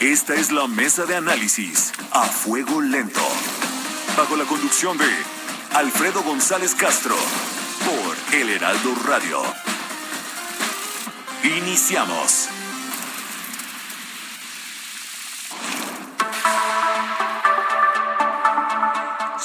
Esta es la mesa de análisis a fuego lento. Bajo la conducción de Alfredo González Castro por El Heraldo Radio. Iniciamos.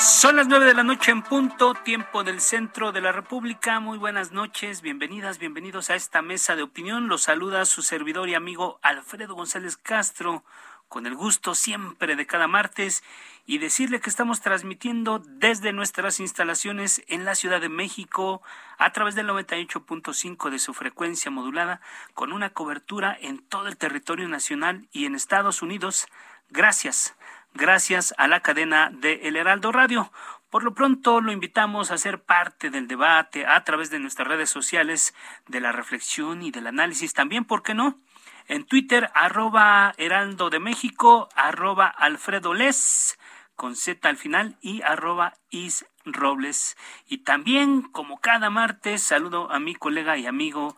Son las nueve de la noche en punto, tiempo del centro de la República. Muy buenas noches, bienvenidas, bienvenidos a esta mesa de opinión. Los saluda su servidor y amigo Alfredo González Castro, con el gusto siempre de cada martes y decirle que estamos transmitiendo desde nuestras instalaciones en la Ciudad de México a través del 98.5 de su frecuencia modulada con una cobertura en todo el territorio nacional y en Estados Unidos. Gracias gracias a la cadena de El Heraldo Radio. Por lo pronto lo invitamos a ser parte del debate a través de nuestras redes sociales, de la reflexión y del análisis también, ¿por qué no? En Twitter, arroba Heraldo de México, arroba Alfredo Les, con Z al final, y arroba Is Robles. Y también, como cada martes, saludo a mi colega y amigo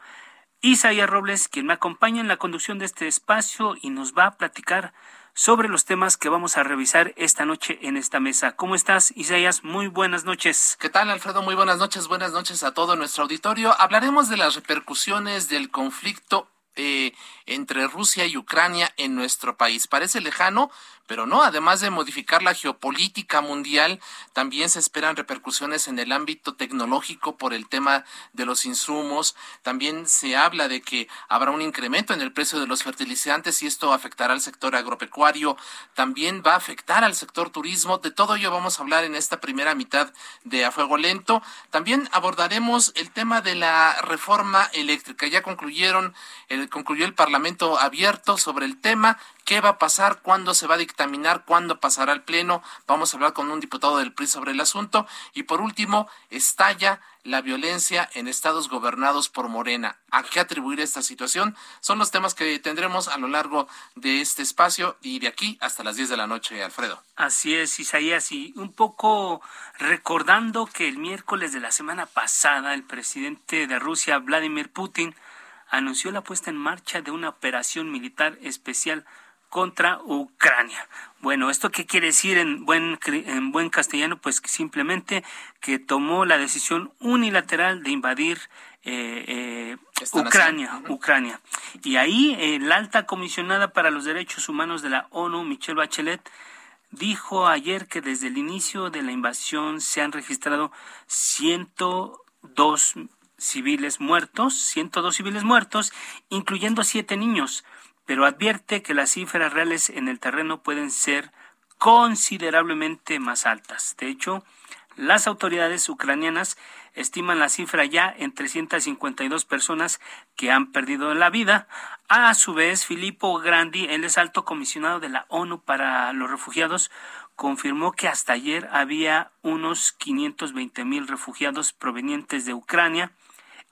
Isaías Robles, quien me acompaña en la conducción de este espacio y nos va a platicar sobre los temas que vamos a revisar esta noche en esta mesa. ¿Cómo estás, Isaías? Muy buenas noches. ¿Qué tal, Alfredo? Muy buenas noches. Buenas noches a todo nuestro auditorio. Hablaremos de las repercusiones del conflicto eh, entre Rusia y Ucrania en nuestro país. Parece lejano, pero no, además de modificar la geopolítica mundial, también se esperan repercusiones en el ámbito tecnológico por el tema de los insumos. También se habla de que habrá un incremento en el precio de los fertilizantes y esto afectará al sector agropecuario. También va a afectar al sector turismo. De todo ello vamos a hablar en esta primera mitad de A Fuego Lento. También abordaremos el tema de la reforma eléctrica. Ya concluyeron, el, concluyó el Parlamento abierto sobre el tema qué va a pasar, cuándo se va a dictaminar, cuándo pasará al Pleno. Vamos a hablar con un diputado del PRI sobre el asunto. Y por último, estalla la violencia en estados gobernados por Morena. ¿A qué atribuir esta situación? Son los temas que tendremos a lo largo de este espacio y de aquí hasta las 10 de la noche, Alfredo. Así es, Isaías, y un poco recordando que el miércoles de la semana pasada el presidente de Rusia, Vladimir Putin, anunció la puesta en marcha de una operación militar especial contra Ucrania. Bueno, ¿esto qué quiere decir en buen, en buen castellano? Pues simplemente que tomó la decisión unilateral de invadir eh, eh, Ucrania, Ucrania. Y ahí eh, la alta comisionada para los derechos humanos de la ONU, Michelle Bachelet, dijo ayer que desde el inicio de la invasión se han registrado 102 civiles muertos, 102 civiles muertos, incluyendo siete niños pero advierte que las cifras reales en el terreno pueden ser considerablemente más altas. De hecho, las autoridades ucranianas estiman la cifra ya en 352 personas que han perdido la vida. A su vez, Filippo Grandi, el es alto comisionado de la ONU para los refugiados, confirmó que hasta ayer había unos 520 mil refugiados provenientes de Ucrania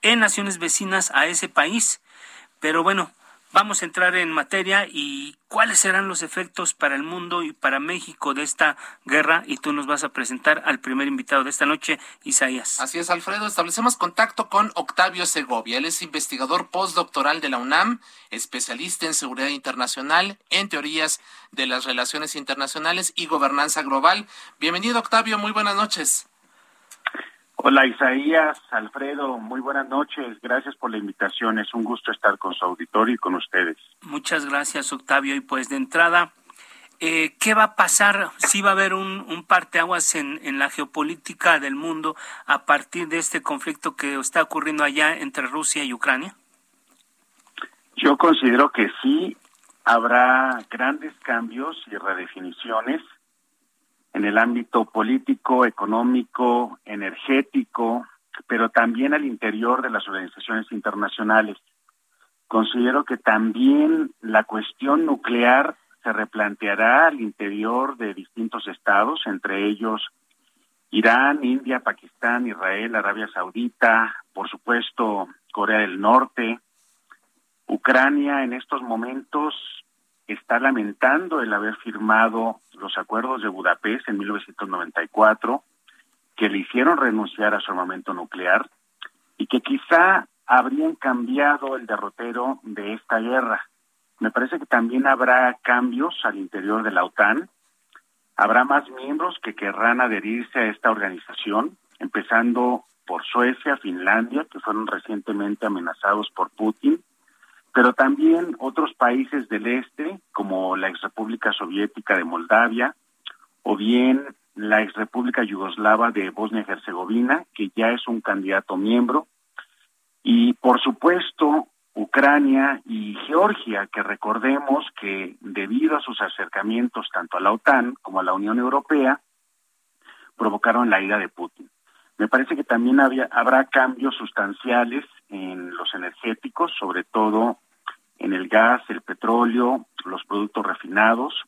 en naciones vecinas a ese país. Pero bueno, Vamos a entrar en materia y cuáles serán los efectos para el mundo y para México de esta guerra y tú nos vas a presentar al primer invitado de esta noche, Isaías. Así es, Alfredo. Establecemos contacto con Octavio Segovia. Él es investigador postdoctoral de la UNAM, especialista en seguridad internacional, en teorías de las relaciones internacionales y gobernanza global. Bienvenido, Octavio. Muy buenas noches. Hola Isaías, Alfredo, muy buenas noches. Gracias por la invitación. Es un gusto estar con su auditorio y con ustedes. Muchas gracias, Octavio. Y pues de entrada, eh, ¿qué va a pasar? Si va a haber un, un parteaguas en, en la geopolítica del mundo a partir de este conflicto que está ocurriendo allá entre Rusia y Ucrania. Yo considero que sí habrá grandes cambios y redefiniciones en el ámbito político, económico, energético, pero también al interior de las organizaciones internacionales. Considero que también la cuestión nuclear se replanteará al interior de distintos estados, entre ellos Irán, India, Pakistán, Israel, Arabia Saudita, por supuesto Corea del Norte. Ucrania en estos momentos está lamentando el haber firmado los acuerdos de Budapest en 1994, que le hicieron renunciar a su armamento nuclear y que quizá habrían cambiado el derrotero de esta guerra. Me parece que también habrá cambios al interior de la OTAN. Habrá más miembros que querrán adherirse a esta organización, empezando por Suecia, Finlandia, que fueron recientemente amenazados por Putin, pero también otros países del este, como la ex República Soviética de Moldavia, o bien la ex República Yugoslava de Bosnia y Herzegovina, que ya es un candidato miembro, y por supuesto Ucrania y Georgia, que recordemos que debido a sus acercamientos tanto a la OTAN como a la Unión Europea, provocaron la ira de Putin. Me parece que también había, habrá cambios sustanciales en los energéticos, sobre todo en el gas, el petróleo, los productos refinados.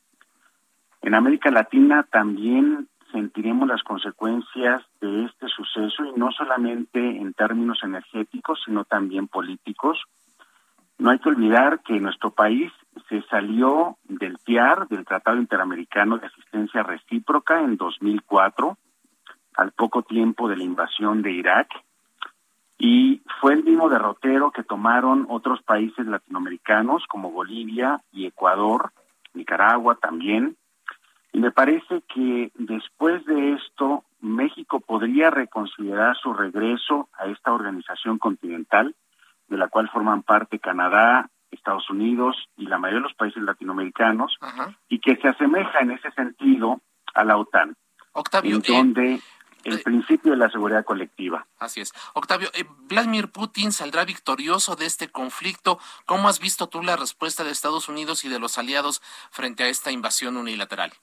En América Latina también sentiremos las consecuencias de este suceso y no solamente en términos energéticos, sino también políticos. No hay que olvidar que nuestro país se salió del TIAR, del Tratado Interamericano de Asistencia Recíproca, en 2004 al poco tiempo de la invasión de Irak y fue el mismo derrotero que tomaron otros países latinoamericanos como Bolivia y Ecuador, Nicaragua también. Y me parece que después de esto México podría reconsiderar su regreso a esta organización continental de la cual forman parte Canadá, Estados Unidos y la mayoría de los países latinoamericanos y que se asemeja en ese sentido a la OTAN. Octavio, en donde el principio de la seguridad colectiva. Así es. Octavio, eh, Vladimir Putin saldrá victorioso de este conflicto. ¿Cómo has visto tú la respuesta de Estados Unidos y de los aliados frente a esta invasión unilateral?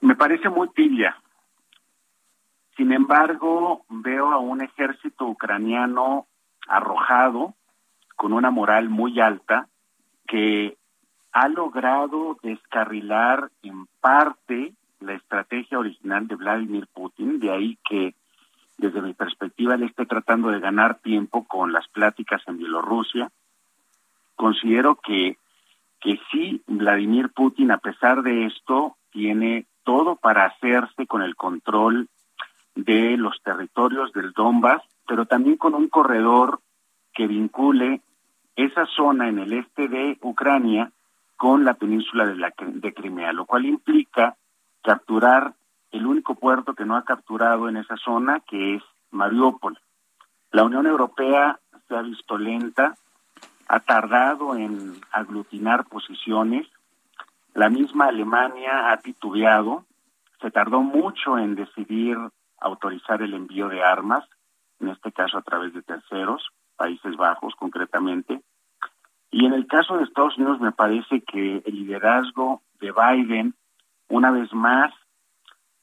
Me parece muy tibia. Sin embargo, veo a un ejército ucraniano arrojado, con una moral muy alta, que ha logrado descarrilar en parte la estrategia original de Vladimir Putin, de ahí que desde mi perspectiva él esté tratando de ganar tiempo con las pláticas en Bielorrusia. Considero que, que sí, Vladimir Putin, a pesar de esto, tiene todo para hacerse con el control de los territorios del Donbass, pero también con un corredor que vincule esa zona en el este de Ucrania con la península de, la, de Crimea, lo cual implica capturar el único puerto que no ha capturado en esa zona, que es Mariupol. La Unión Europea se ha visto lenta, ha tardado en aglutinar posiciones, la misma Alemania ha titubeado, se tardó mucho en decidir autorizar el envío de armas, en este caso a través de terceros, Países Bajos concretamente. Y en el caso de Estados Unidos me parece que el liderazgo de Biden una vez más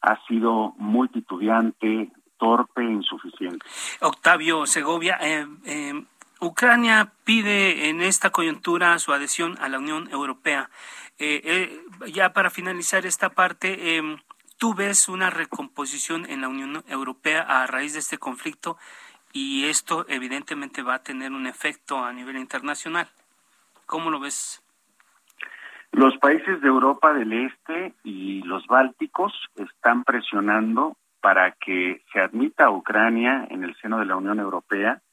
ha sido muy titubeante, torpe, insuficiente. Octavio Segovia, eh, eh, Ucrania pide en esta coyuntura su adhesión a la Unión Europea. Eh, ya para finalizar esta parte, ¿tú ves una recomposición en la Unión Europea a raíz de este conflicto? Y esto evidentemente va a tener un efecto a nivel internacional. ¿Cómo lo ves? Los países de Europa del Este y los Bálticos están presionando para que se admita a Ucrania en el seno de la Unión Europea,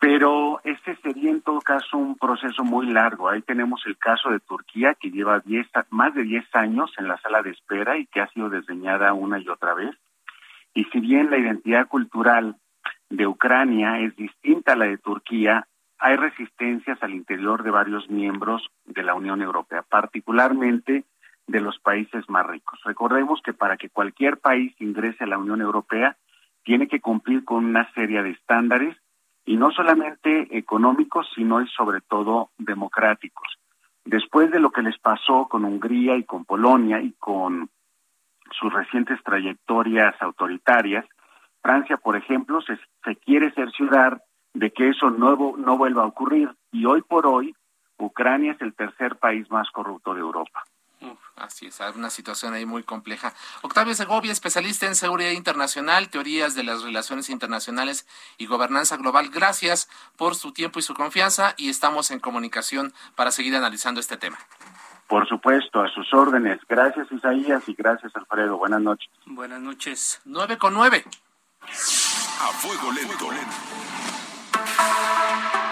pero este sería en todo caso un proceso muy largo. Ahí tenemos el caso de Turquía, que lleva diez, más de 10 años en la sala de espera y que ha sido desdeñada una y otra vez. Y si bien la identidad cultural de Ucrania es distinta a la de Turquía, hay resistencias al interior de varios miembros de la Unión Europea, particularmente de los países más ricos. Recordemos que para que cualquier país ingrese a la Unión Europea, tiene que cumplir con una serie de estándares, y no solamente económicos, sino y sobre todo democráticos. Después de lo que les pasó con Hungría y con Polonia y con sus recientes trayectorias autoritarias, Francia, por ejemplo, se, se quiere cerciorar de que eso no, no vuelva a ocurrir. Y hoy por hoy, Ucrania es el tercer país más corrupto de Europa. así es, hay una situación ahí muy compleja. Octavio Segovia, especialista en seguridad internacional, teorías de las relaciones internacionales y gobernanza global. Gracias por su tiempo y su confianza y estamos en comunicación para seguir analizando este tema. Por supuesto, a sus órdenes. Gracias Isaías y gracias Alfredo. Buenas noches. Buenas noches. Nueve con nueve. A fuego lento.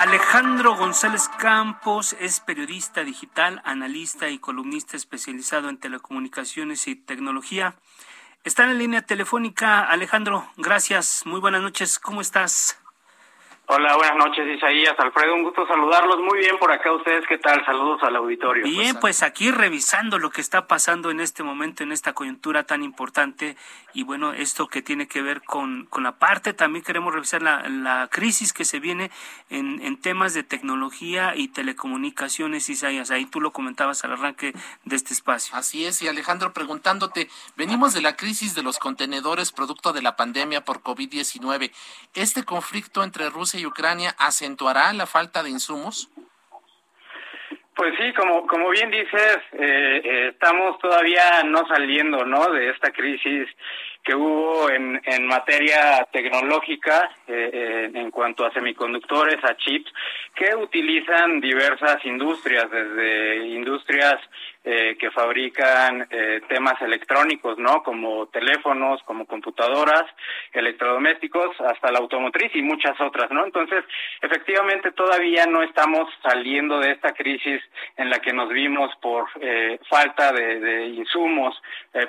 Alejandro González Campos es periodista digital, analista y columnista especializado en telecomunicaciones y tecnología. Está en la línea telefónica. Alejandro, gracias. Muy buenas noches. ¿Cómo estás? Hola, buenas noches, Isaías, Alfredo, un gusto saludarlos. Muy bien por acá ustedes, ¿qué tal? Saludos al auditorio. Bien, pues aquí revisando lo que está pasando en este momento, en esta coyuntura tan importante, y bueno, esto que tiene que ver con, con la parte, también queremos revisar la, la crisis que se viene en, en temas de tecnología y telecomunicaciones, Isaías. Ahí tú lo comentabas al arranque de este espacio. Así es, y Alejandro, preguntándote, venimos de la crisis de los contenedores producto de la pandemia por COVID-19. ¿Este conflicto entre Rusia y Ucrania acentuará la falta de insumos? Pues sí, como, como bien dices, eh, eh, estamos todavía no saliendo ¿no? de esta crisis que hubo en, en materia tecnológica eh, en cuanto a semiconductores, a chips, que utilizan diversas industrias, desde industrias eh, que fabrican eh, temas electrónicos, ¿no? Como teléfonos, como computadoras, electrodomésticos, hasta la automotriz y muchas otras, ¿no? Entonces, efectivamente, todavía no estamos saliendo de esta crisis en la que nos vimos por eh, falta de, insumos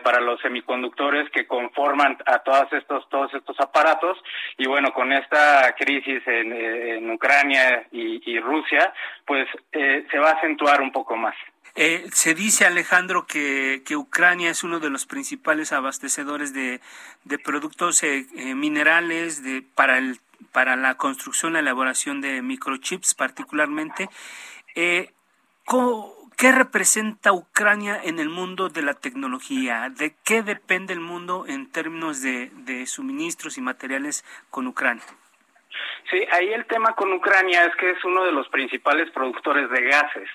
para los semiconductores que conforman a todos estos todos estos aparatos y bueno, con esta crisis en, Ucrania y, y, Rusia, pues se va a acentuar un poco más. Eh, se dice, Alejandro, que, que, Ucrania es uno de los principales abastecedores de, de productos eh, eh, minerales de, para, el, para la construcción y elaboración de microchips particularmente. ¿Qué representa Ucrania en el mundo de la tecnología? ¿De qué depende el mundo en términos de, de suministros y materiales con Ucrania? Sí, ahí el tema con Ucrania es que es uno de los principales productores de gases.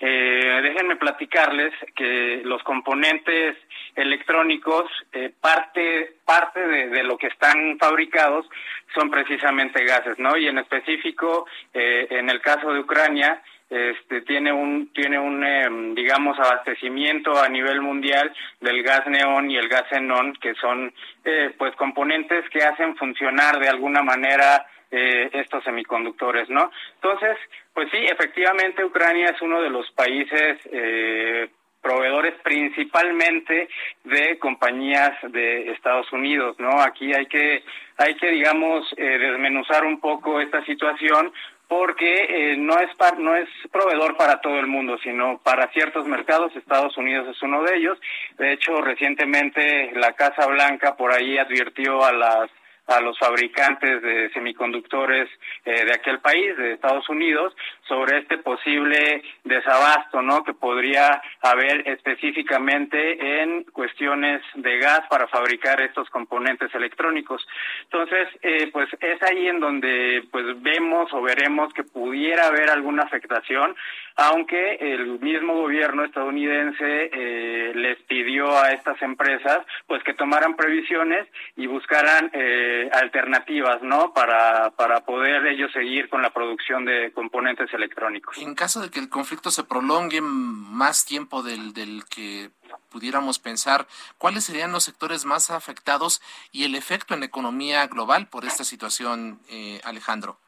Eh, déjenme platicarles que los componentes electrónicos, eh, parte parte de, de, lo que están fabricados son precisamente gases, ¿no? Y en específico, eh, en el caso de Ucrania, este tiene un tiene un em, digamos abastecimiento a nivel mundial del gas neón y el gas xenón que son eh, pues componentes que hacen funcionar de alguna manera eh, estos semiconductores, ¿no? Entonces, pues sí, efectivamente Ucrania es uno de los países eh, proveedores principalmente de compañías de Estados Unidos, ¿no? Aquí hay que hay que digamos eh, desmenuzar un poco esta situación porque no es no es proveedor para todo el mundo, sino para ciertos mercados. Estados Unidos es uno de ellos. De hecho, recientemente la Casa Blanca por ahí advirtió a las a los fabricantes de semiconductores eh, de aquel país, de Estados Unidos, sobre este posible desabasto, ¿no? Que podría haber específicamente en cuestiones de gas para fabricar estos componentes electrónicos. Entonces, eh, pues es ahí en donde pues vemos o veremos que pudiera haber alguna afectación, aunque el mismo gobierno estadounidense eh, les pidió a estas empresas pues que tomaran previsiones y buscaran eh, alternativas, ¿no? Para, para poder ellos seguir con la producción de componentes electrónicos. En caso de que el conflicto se prolongue más tiempo del, del que pudiéramos pensar, ¿cuáles serían los sectores más afectados y el efecto en la economía global por esta situación, eh, Alejandro?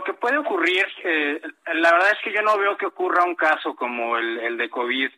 Lo que puede ocurrir, eh, la verdad es que yo no veo que ocurra un caso como el, el de COVID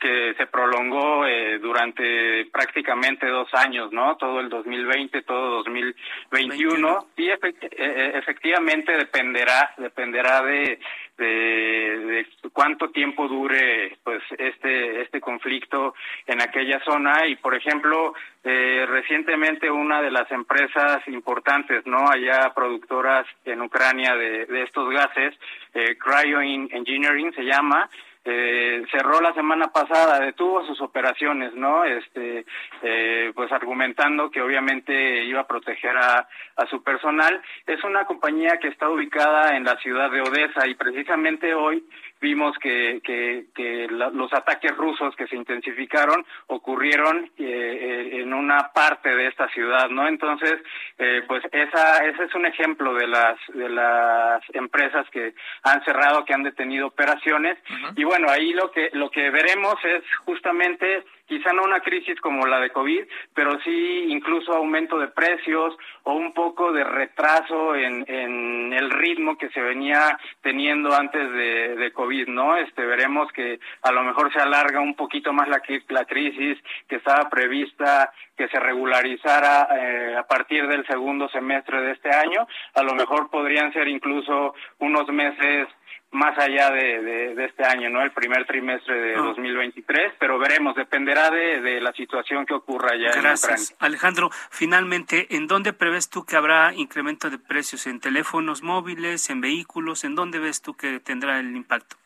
que se prolongó eh, durante prácticamente dos años, ¿no? Todo el 2020, todo 2021. Y eh, eh, efectivamente dependerá, dependerá de, de, cuánto tiempo dure pues este este conflicto en aquella zona. Y por ejemplo eh, recientemente una de las empresas importantes no allá productoras en Ucrania de, de estos gases eh, Cryo Engineering se llama eh, cerró la semana pasada, detuvo sus operaciones, ¿no? Este, eh, pues argumentando que obviamente iba a proteger a, a su personal. Es una compañía que está ubicada en la ciudad de Odessa y precisamente hoy vimos que, que, que los ataques rusos que se intensificaron ocurrieron eh, eh, en una parte de esta ciudad, ¿no? Entonces, eh, pues esa ese es un ejemplo de las de las empresas que han cerrado, que han detenido operaciones y bueno, ahí lo que lo que veremos es justamente quizá no una crisis como la de COVID, pero sí incluso aumento de precios o un poco de retraso en, en el ritmo que se venía teniendo antes de, de, COVID, ¿no? Este, veremos que a lo mejor se alarga un poquito más la, la crisis que estaba prevista que se regularizara eh, a partir del segundo semestre de este año, a lo mejor podrían ser incluso unos meses más allá de, de, este año, ¿no? El primer trimestre de 2023, ah. pero veremos, dependerá de, de, la situación que ocurra ya Gracias. Alejandro, finalmente, ¿en dónde prevés tú que habrá incremento de precios? ¿En teléfonos móviles, en vehículos? ¿En dónde ves tú que tendrá el impacto?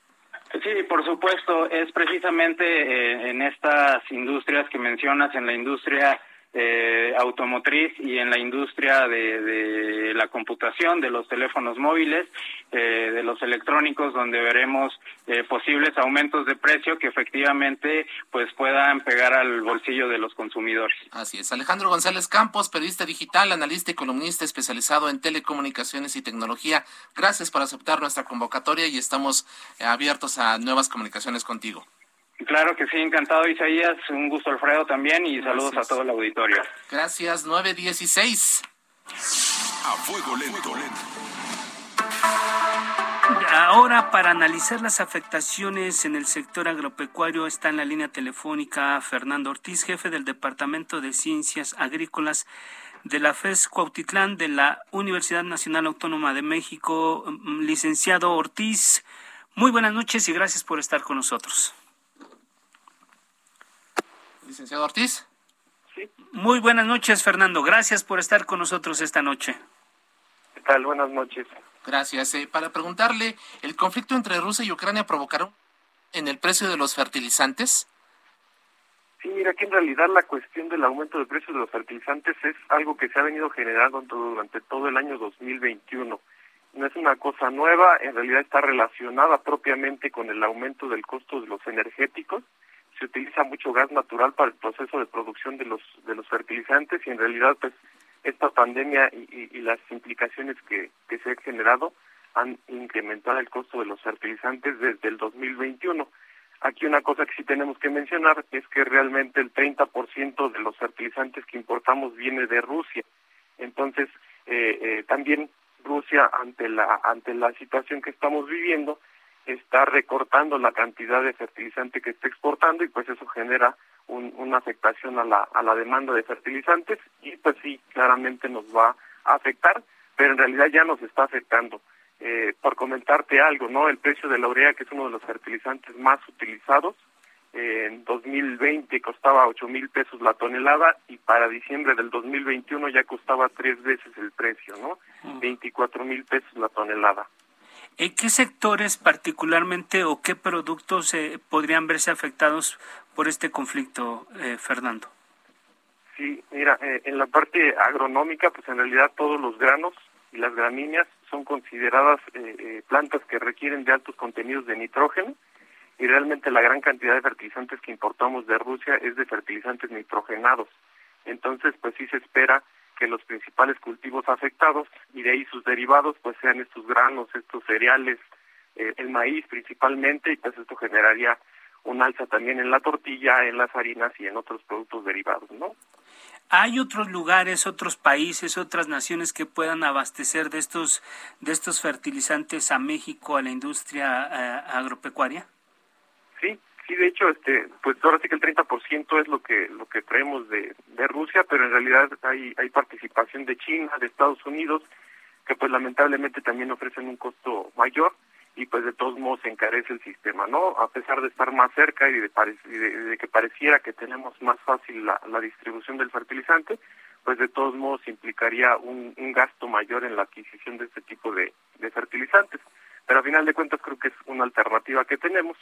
Sí, por supuesto, es precisamente eh, en estas industrias que mencionas, en la industria eh, automotriz y en la industria de, la computación, de los teléfonos móviles, eh, de los electrónicos, donde veremos eh, posibles aumentos de precio que efectivamente pues puedan pegar al bolsillo de los consumidores. Así es. Alejandro González Campos, periodista digital, analista y columnista especializado en telecomunicaciones y tecnología. Gracias por aceptar nuestra convocatoria y estamos abiertos a nuevas comunicaciones contigo. Claro que sí, encantado Isaías, un gusto Alfredo también y saludos a todo el auditorio. Gracias, 916. A fuego lento. Ahora, para analizar las afectaciones en el sector agropecuario, está en la línea telefónica Fernando Ortiz, jefe del Departamento de Ciencias Agrícolas de la FES Cuautitlán de la Universidad Nacional Autónoma de México. Licenciado Ortiz, muy buenas noches y gracias por estar con nosotros. Licenciado Ortiz. Sí. Muy buenas noches, Fernando. Gracias por estar con nosotros esta noche. ¿Qué tal? Buenas noches. Gracias. Eh, para preguntarle, ¿el conflicto entre Rusia y Ucrania provocará en el precio de los fertilizantes? Sí, mira que en realidad la cuestión del aumento de precios de los fertilizantes es algo que se ha venido generando durante todo el año 2021. No es una cosa nueva, en realidad está relacionada propiamente con el aumento del costo de los energéticos se utiliza mucho gas natural para el proceso de producción de los de los fertilizantes y en realidad pues esta pandemia y, y, las implicaciones que, que se han generado han incrementado el costo de los fertilizantes desde el 2021. Aquí una cosa que sí tenemos que mencionar es que realmente el 30% de los fertilizantes que importamos viene de Rusia. Entonces, eh, eh, también Rusia, ante la, ante la situación que estamos viviendo, está recortando la cantidad de fertilizante que está exportando y pues eso genera una afectación a la, a la demanda de fertilizantes y pues sí, claramente nos va a afectar, pero en realidad ya nos está afectando. Eh, por comentarte algo, ¿no? El precio de la urea, que es uno de los fertilizantes más utilizados, eh, en 2020 costaba ocho mil pesos la tonelada y para diciembre del 2021 ya costaba tres veces el precio, ¿no? 24 mil pesos la tonelada. ¿En qué sectores particularmente o qué productos eh, podrían verse afectados por este conflicto, eh, Fernando? Sí, mira, eh, en la parte agronómica, pues en realidad todos los granos y las gramíneas son consideradas plantas que requieren de altos contenidos de nitrógeno y realmente la gran cantidad de fertilizantes que importamos de Rusia es de fertilizantes nitrogenados. Entonces, pues sí se espera que los principales cultivos afectados y de ahí sus derivados pues sean estos granos, estos cereales, eh, el maíz principalmente y pues esto generaría un alza también en la tortilla, en las harinas y en otros productos derivados, ¿no? ¿Hay otros lugares, otros países, otras naciones que puedan abastecer de estos de estos fertilizantes a México, a la industria eh, agropecuaria? Sí, de hecho, este, pues ahora sí que el 30% es lo que lo que traemos de, de Rusia, pero en realidad hay hay participación de China, de Estados Unidos, que pues lamentablemente también ofrecen un costo mayor y pues de todos modos se encarece el sistema, ¿no? A pesar de estar más cerca y de, de, que pareciera que tenemos más fácil la, la, distribución del fertilizante, pues de todos modos implicaría un, un gasto mayor en la adquisición de este tipo de, de fertilizantes. Pero a final de cuentas creo que es una alternativa que tenemos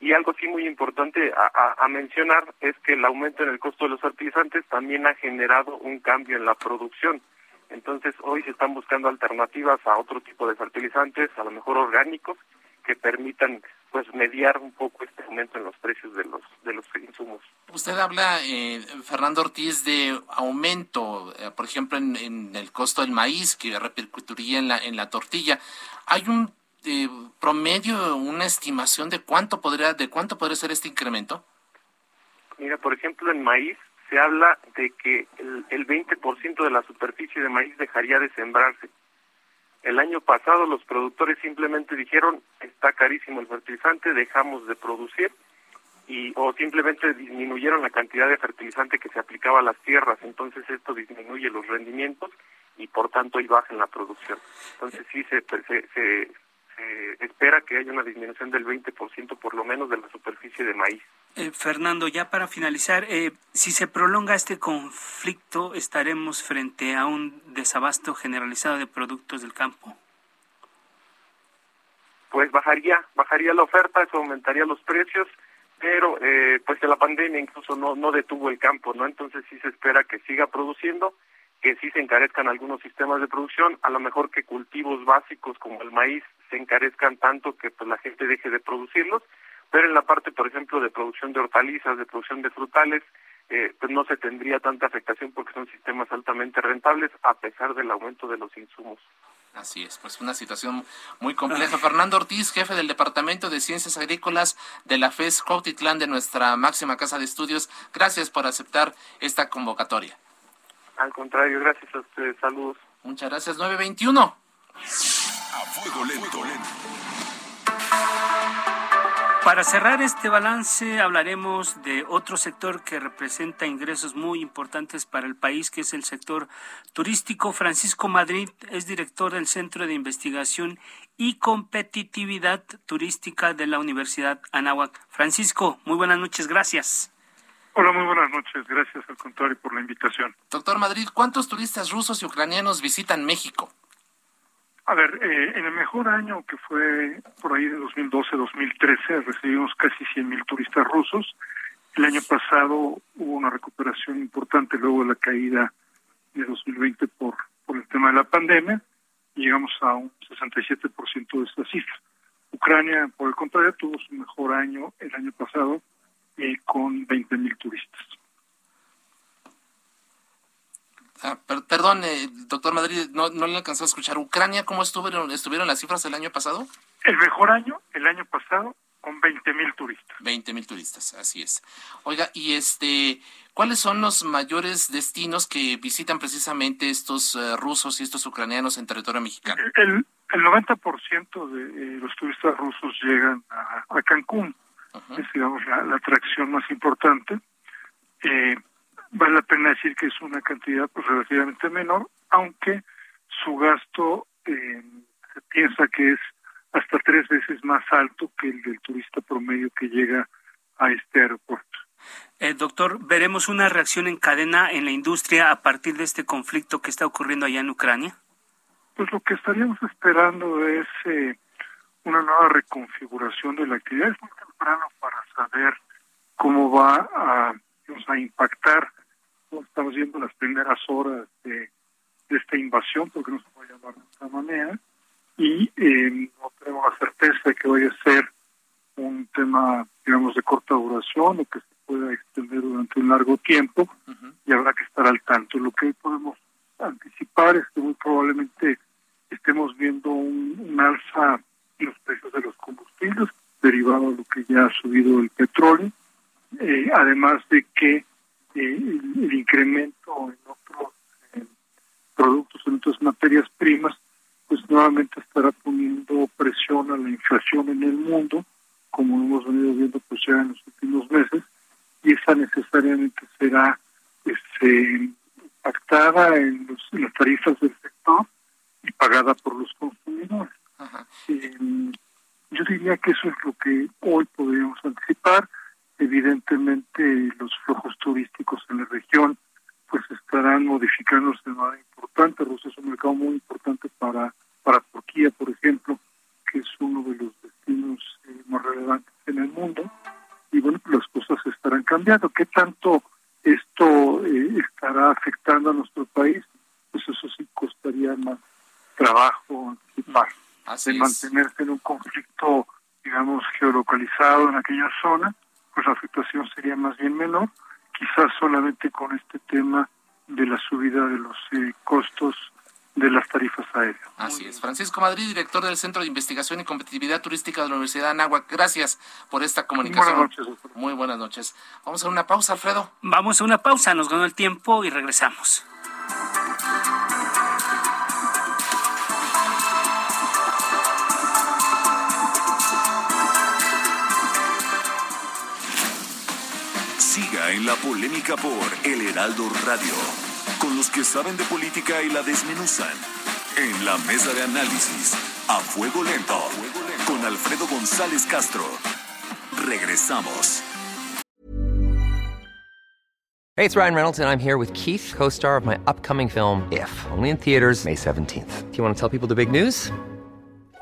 Y, algo sí muy importante a, mencionar es que el aumento en el costo de los fertilizantes también ha generado un cambio en la producción. Entonces hoy se están buscando alternativas a otro tipo de fertilizantes, a lo mejor orgánicos, que permitan pues mediar un poco este aumento en los precios de los de los insumos. Usted habla, eh, Fernando Ortiz, de aumento, eh, por ejemplo, en, el costo del maíz que repercutiría en la en la tortilla. ¿Hay un eh, promedio, una estimación de cuánto podría de cuánto podría ser este incremento? Mira, por ejemplo, en maíz se habla de que el, el 20% de la superficie de maíz dejaría de sembrarse el año pasado los productores simplemente dijeron, está carísimo el fertilizante, dejamos de producir y o simplemente disminuyeron la cantidad de fertilizante que se aplicaba a las tierras, entonces esto disminuye los rendimientos y por tanto y baja en la producción. Entonces sí se, se, se, espera que haya una disminución del 20% por lo menos de la superficie de maíz. Eh, Fernando, ya para finalizar, eh, si se prolonga este conflicto, ¿estaremos frente a un desabasto generalizado de productos del campo? Pues bajaría, bajaría la oferta, eso aumentaría los precios, pero eh, pues la pandemia incluso no, no detuvo el campo, ¿no? Entonces sí se espera que siga produciendo que sí se encarezcan algunos sistemas de producción, a lo mejor que cultivos básicos como el maíz se encarezcan tanto que pues la gente deje de producirlos, pero en la parte, por ejemplo, de producción de hortalizas, de producción de frutales, eh, pues no se tendría tanta afectación porque son sistemas altamente rentables a pesar del aumento de los insumos. Así es, pues una situación muy compleja. Fernando Ortiz, jefe del Departamento de Ciencias Agrícolas de la FES Cuautitlán de nuestra máxima casa de estudios, gracias por aceptar esta convocatoria. Al contrario, gracias a ustedes. Saludos. Muchas gracias. 921. A fuego lento. Para cerrar este balance hablaremos de otro sector que representa ingresos muy importantes para el país, que es el sector turístico. Francisco Madrid es director del Centro de Investigación y Competitividad Turística de la Universidad Anáhuac. Francisco, muy buenas noches, gracias. Hola, muy buenas noches. Gracias al contrario por la invitación. Doctor Madrid, ¿cuántos turistas rusos y ucranianos visitan México? A ver, eh, en el mejor año que fue por ahí de 2012-2013 recibimos casi 100.000 turistas rusos. El año pasado hubo una recuperación importante luego de la caída de 2020 por, por el tema de la pandemia llegamos a un 67% de esta cifra. Ucrania, por el contrario, tuvo su mejor año el año pasado eh, con 20.000 turistas. Ah, perdón, eh, doctor Madrid, no, no le alcanzó a escuchar. ¿Ucrania cómo estuvieron, estuvieron las cifras el año pasado? El mejor año, el año pasado, con 20.000 turistas. 20.000 turistas, así es. Oiga, y este, ¿cuáles son los mayores destinos que visitan precisamente estos eh, rusos y estos ucranianos en territorio mexicano? El, el 90% de los turistas rusos llegan a Cancún es digamos la, atracción más importante. Eh, vale la pena decir que es una cantidad pues relativamente menor, aunque su gasto eh, se piensa que es hasta tres veces más alto que el del turista promedio que llega a este aeropuerto. Eh, doctor, ¿veremos una reacción en cadena en la industria a partir de este conflicto que está ocurriendo allá en Ucrania? Pues lo que estaríamos esperando es eh, una nueva reconfiguración de la actividad. Es muy temprano para saber cómo va a, a impactar. Estamos viendo las primeras horas de, esta invasión, porque no se puede llamar de esta manera, y eh, no tenemos la certeza de que vaya a ser un tema, digamos, de corta duración o que se pueda extender durante un largo tiempo y habrá que estar al tanto. Lo que podemos anticipar es que muy probablemente estemos viendo un, un alza los precios de los combustibles, derivado de lo que ya ha subido el petróleo, eh, además de que eh, el, incremento en otros eh, productos, en otras materias primas, pues nuevamente estará poniendo presión a la inflación en el mundo, como hemos venido viendo pues ya en los últimos meses, y esa necesariamente será este, impactada en, los, en las tarifas del sector y pagada por los consumidores. Eh, yo diría que eso es lo que hoy podríamos anticipar. Evidentemente los flujos turísticos en la región pues estarán modificándose de manera importante. Rusia es un mercado muy importante para, para Turquía, por ejemplo, que es uno de los destinos eh, más relevantes en el mundo cambiado. ¿Qué tanto esto eh, estará afectando a nuestro país? Pues eso sí costaría más trabajo más de mantenerse en un conflicto, digamos, geolocalizado en aquella zona, pues la afectación sería más bien menor, quizás solamente con este tema de la subida de los eh, costos de las tarifas aéreas. Así es. Francisco Madrid, director del Centro de Investigación y Competitividad Turística de la Universidad de Anáhuac. Gracias por esta comunicación. Buenas noches. Muy buenas noches. Vamos a una pausa, Alfredo. Vamos a una pausa, nos ganó el tiempo y regresamos. En la polémica por El Heraldo Radio con los que saben de política y la desmenuzan. En la mesa de análisis, a fuego lento, con Alfredo González Castro. Regresamos. Hey, it's Ryan Reynolds, and I'm here with Keith, co star of my upcoming film, If, only in theaters, May 17th. Do you want to tell people the big news?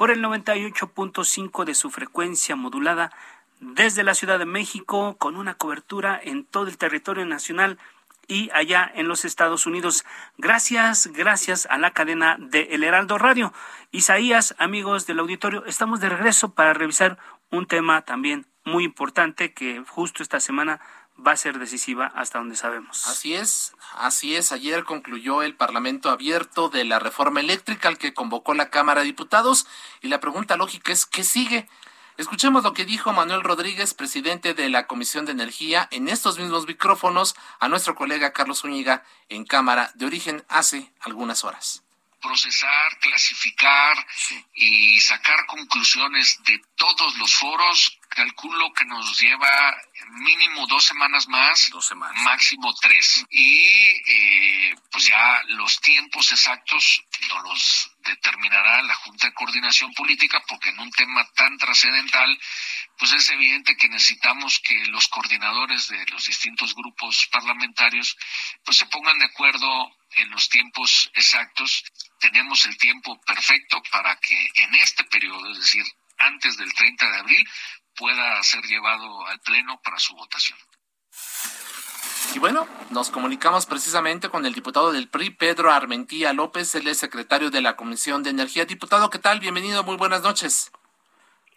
por el 98.5 de su frecuencia modulada desde la Ciudad de México con una cobertura en todo el territorio nacional y allá en los Estados Unidos. Gracias, gracias a la cadena de El Heraldo Radio. Isaías, amigos del auditorio, estamos de regreso para revisar un tema también muy importante que justo esta semana va a ser decisiva hasta donde sabemos. Así es, así es. Ayer concluyó el Parlamento abierto de la reforma eléctrica al que convocó la Cámara de Diputados y la pregunta lógica es ¿qué sigue? Escuchemos lo que dijo Manuel Rodríguez, presidente de la Comisión de Energía, en estos mismos micrófonos a nuestro colega Carlos Zúñiga en Cámara de Origen hace algunas horas procesar, clasificar y sacar conclusiones de todos los foros, calculo que nos lleva mínimo dos semanas más, máximo tres. Y eh, pues ya los tiempos exactos no los determinará la Junta de Coordinación Política, porque en un tema tan trascendental, pues es evidente que necesitamos que los coordinadores de los distintos grupos parlamentarios pues se pongan de acuerdo en los tiempos exactos. Tenemos el tiempo perfecto para que en este periodo, es decir, antes del 30 de abril, pueda ser llevado al Pleno para su votación. Y bueno, nos comunicamos precisamente con el diputado del PRI, Pedro Armentía López, él es secretario de la Comisión de Energía. Diputado, ¿qué tal? Bienvenido, muy buenas noches.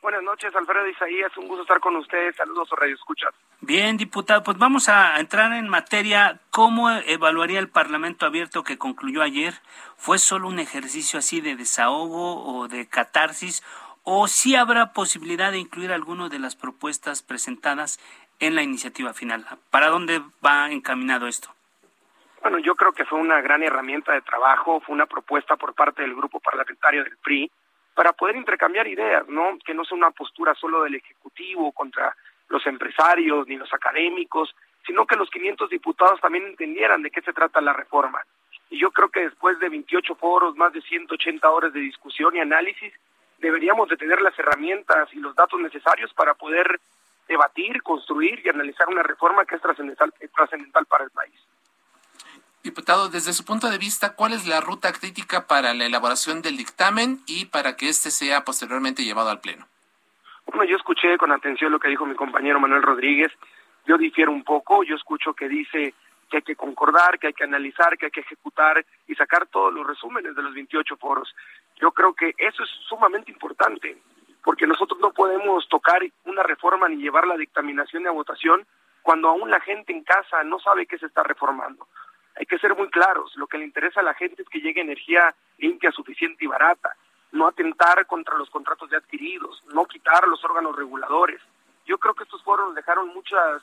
Buenas noches, Alfredo Isaías. Un gusto estar con ustedes. Saludos a Radio Escuchas. Bien, diputado, pues vamos a entrar en materia. ¿Cómo evaluaría el Parlamento abierto que concluyó ayer? ¿Fue solo un ejercicio así de desahogo o de catarsis? ¿O sí habrá posibilidad de incluir alguna de las propuestas presentadas en la iniciativa final? ¿Para dónde va encaminado esto? Bueno, yo creo que fue una gran herramienta de trabajo, fue una propuesta por parte del grupo parlamentario del PRI para poder intercambiar ideas, ¿no? Que no sea una postura solo del Ejecutivo contra los empresarios ni los académicos, sino que los 500 diputados también entendieran de qué se trata la reforma. Y yo creo que después de 28 foros, más de 180 horas de discusión y análisis, deberíamos de tener las herramientas y los datos necesarios para poder debatir, construir y analizar una reforma que es trascendental, trascendental para el país. Diputado, desde su punto de vista, ¿cuál es la ruta crítica para la elaboración del dictamen y para que éste sea posteriormente llevado al Pleno? Bueno, yo escuché con atención lo que dijo mi compañero Manuel Rodríguez. Yo difiero un poco. Yo escucho que dice que hay que concordar, que hay que analizar, que hay que ejecutar y sacar todos los resúmenes de los 28 foros. Yo creo que eso es sumamente importante, porque nosotros no podemos tocar una reforma ni llevar la dictaminación a votación cuando aún la gente en casa no sabe qué se está reformando. Hay que ser muy claros. Lo que le interesa a la gente es que llegue energía limpia, suficiente y barata. No atentar contra los contratos de adquiridos, no quitar los órganos reguladores. Yo creo que estos foros dejaron muchas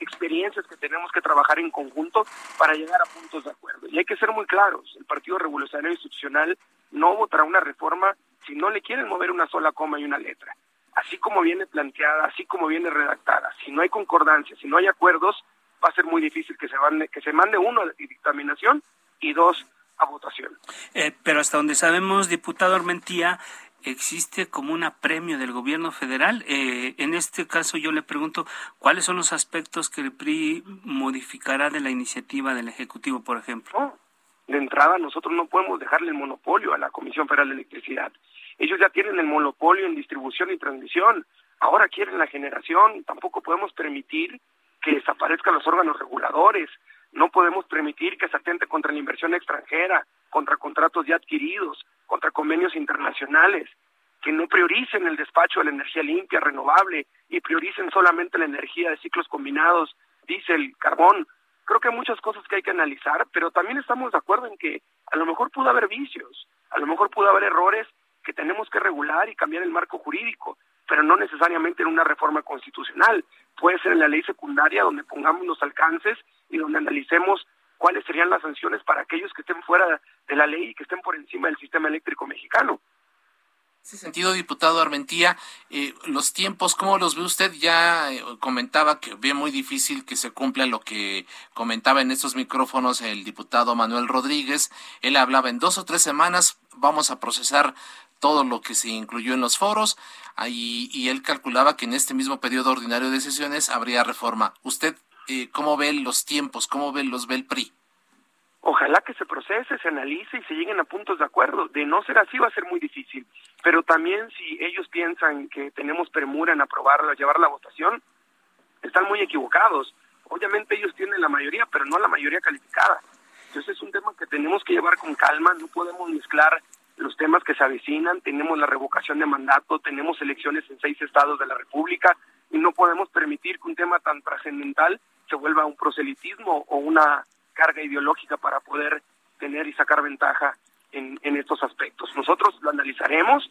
experiencias que tenemos que trabajar en conjunto para llegar a puntos de acuerdo. Y hay que ser muy claros. El Partido Revolucionario Institucional no votará una reforma si no le quieren mover una sola coma y una letra. Así como viene planteada, así como viene redactada. Si no hay concordancia, si no hay acuerdos, va a ser muy difícil que se mande, que se mande uno a dictaminación y dos a votación. Eh, pero hasta donde sabemos, diputado Armentía, existe como un apremio del gobierno federal. Eh, en este caso yo le pregunto, ¿cuáles son los aspectos que el PRI modificará de la iniciativa del Ejecutivo, por ejemplo? de entrada, nosotros no podemos dejarle el monopolio a la Comisión Federal de Electricidad. Ellos ya tienen el monopolio en distribución y transmisión. Ahora quieren la generación. Tampoco podemos permitir que desaparezcan los órganos reguladores. No podemos permitir que se atente contra la inversión extranjera, contra contratos ya adquiridos, contra convenios internacionales, que no prioricen el despacho de la energía limpia, renovable, y prioricen solamente la energía de ciclos combinados, diésel, carbón. Creo que hay muchas cosas que hay que analizar, pero también estamos de acuerdo en que a lo mejor pudo haber vicios, a lo mejor pudo haber errores que tenemos que regular y cambiar el marco jurídico, pero no necesariamente en una reforma constitucional. Puede ser en la ley secundaria donde pongamos los alcances y donde analicemos cuáles serían las sanciones para aquellos que estén fuera de la ley y que estén por encima del sistema eléctrico mexicano. En ese sentido, diputado Armentía, eh, los tiempos, ¿cómo los ve usted? Ya eh, comentaba que ve muy difícil que se cumpla lo que comentaba en estos micrófonos el diputado Manuel Rodríguez. Él hablaba en dos o tres semanas, vamos a procesar todo lo que se incluyó en los foros y él calculaba que en este mismo periodo ordinario de sesiones habría reforma. ¿Usted eh, cómo ve los tiempos? ¿Cómo ve, los ve el PRI? Ojalá que se procese, se analice y se lleguen a puntos de acuerdo. De no ser así va a ser muy difícil. Pero también si ellos piensan que tenemos premura en aprobarla, llevar la votación, están muy equivocados. Obviamente ellos tienen la mayoría, pero no la mayoría calificada. Entonces es un tema que tenemos que llevar con calma, no podemos mezclar los temas que se avecinan, tenemos la revocación de mandato, tenemos elecciones en seis estados de la República y no podemos permitir que un tema tan trascendental se vuelva un proselitismo o una carga ideológica para poder tener y sacar ventaja en, en estos aspectos. Nosotros lo analizaremos,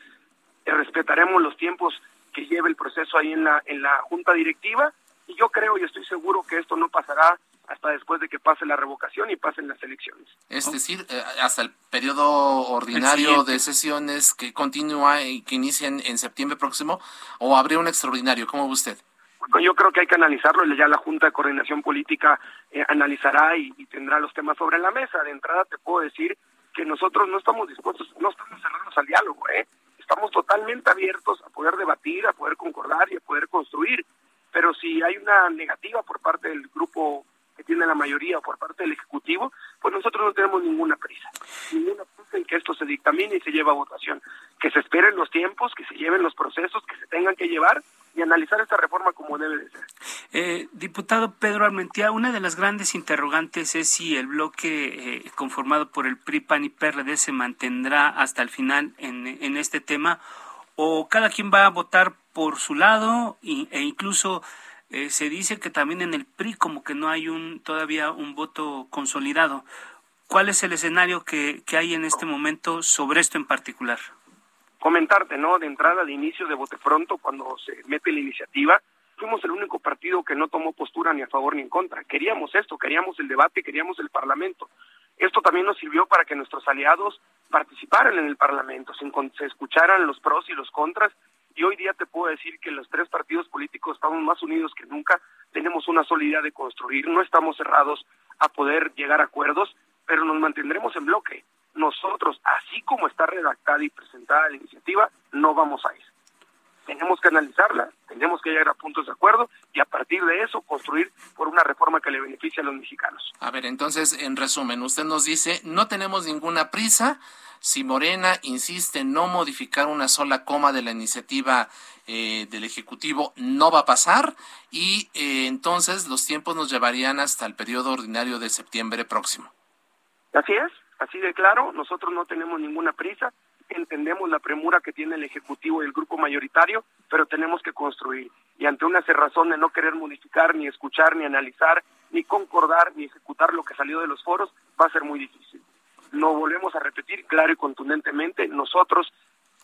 respetaremos los tiempos que lleve el proceso ahí en la, en la junta directiva y yo creo y estoy seguro que esto no pasará hasta después de que pase la revocación y pasen las elecciones. Es decir, eh, hasta el periodo ordinario de sesiones que continúa y que inicia en, septiembre próximo, o habría un extraordinario, ¿cómo ve usted? Bueno, yo creo que hay que analizarlo, ya la Junta de Coordinación Política eh, analizará y, y, tendrá los temas sobre la mesa. De entrada te puedo decir que nosotros no estamos dispuestos, no estamos cerrados al diálogo, ¿eh? estamos totalmente abiertos a poder debatir, a poder concordar y a poder construir. Pero si hay una negativa por parte del grupo que tiene la mayoría por parte del Ejecutivo, pues nosotros no tenemos ninguna prisa, ninguna prisa en que esto se dictamine y se lleve a votación. Que se esperen los tiempos, que se lleven los procesos que se tengan que llevar y analizar esta reforma como debe de ser. Eh, diputado Pedro Armentía, una de las grandes interrogantes es si el bloque eh, conformado por el PRI, PAN y PRD se mantendrá hasta el final en, en este tema o cada quien va a votar por su lado e incluso eh, se dice que también en el PRI como que no hay un todavía un voto consolidado. ¿Cuál es el escenario que, que hay en este momento sobre esto en particular? Comentarte, ¿no? De entrada, de inicio, de bote pronto, cuando se mete la iniciativa, fuimos el único partido que no tomó postura ni a favor ni en contra. Queríamos esto, queríamos el debate, queríamos el Parlamento. Esto también nos sirvió para que nuestros aliados participaran en el Parlamento, se, escucharan los pros y los contras y hoy día te puedo decir que los tres partidos políticos estamos más unidos que nunca, tenemos una sola de construir, no estamos cerrados a poder llegar a acuerdos, pero nos mantendremos en bloque. Nosotros, así como está redactada y presentada la iniciativa, no vamos a ir. Tenemos que analizarla, tenemos que llegar a puntos de acuerdo y a partir de eso construir por una reforma que le beneficie a los mexicanos. A ver, entonces, en resumen, usted nos dice, no tenemos ninguna prisa, si Morena insiste en no modificar una sola coma de la iniciativa eh, del Ejecutivo, no va a pasar y eh, entonces los tiempos nos llevarían hasta el periodo ordinario de septiembre próximo. Así es, así de claro, nosotros no tenemos ninguna prisa, entendemos la premura que tiene el Ejecutivo y el grupo mayoritario, pero tenemos que construir. Y ante una cerrazón de no querer modificar, ni escuchar, ni analizar, ni concordar, ni ejecutar lo que salió de los foros, va a ser muy difícil. Lo volvemos a repetir claro y contundentemente, nosotros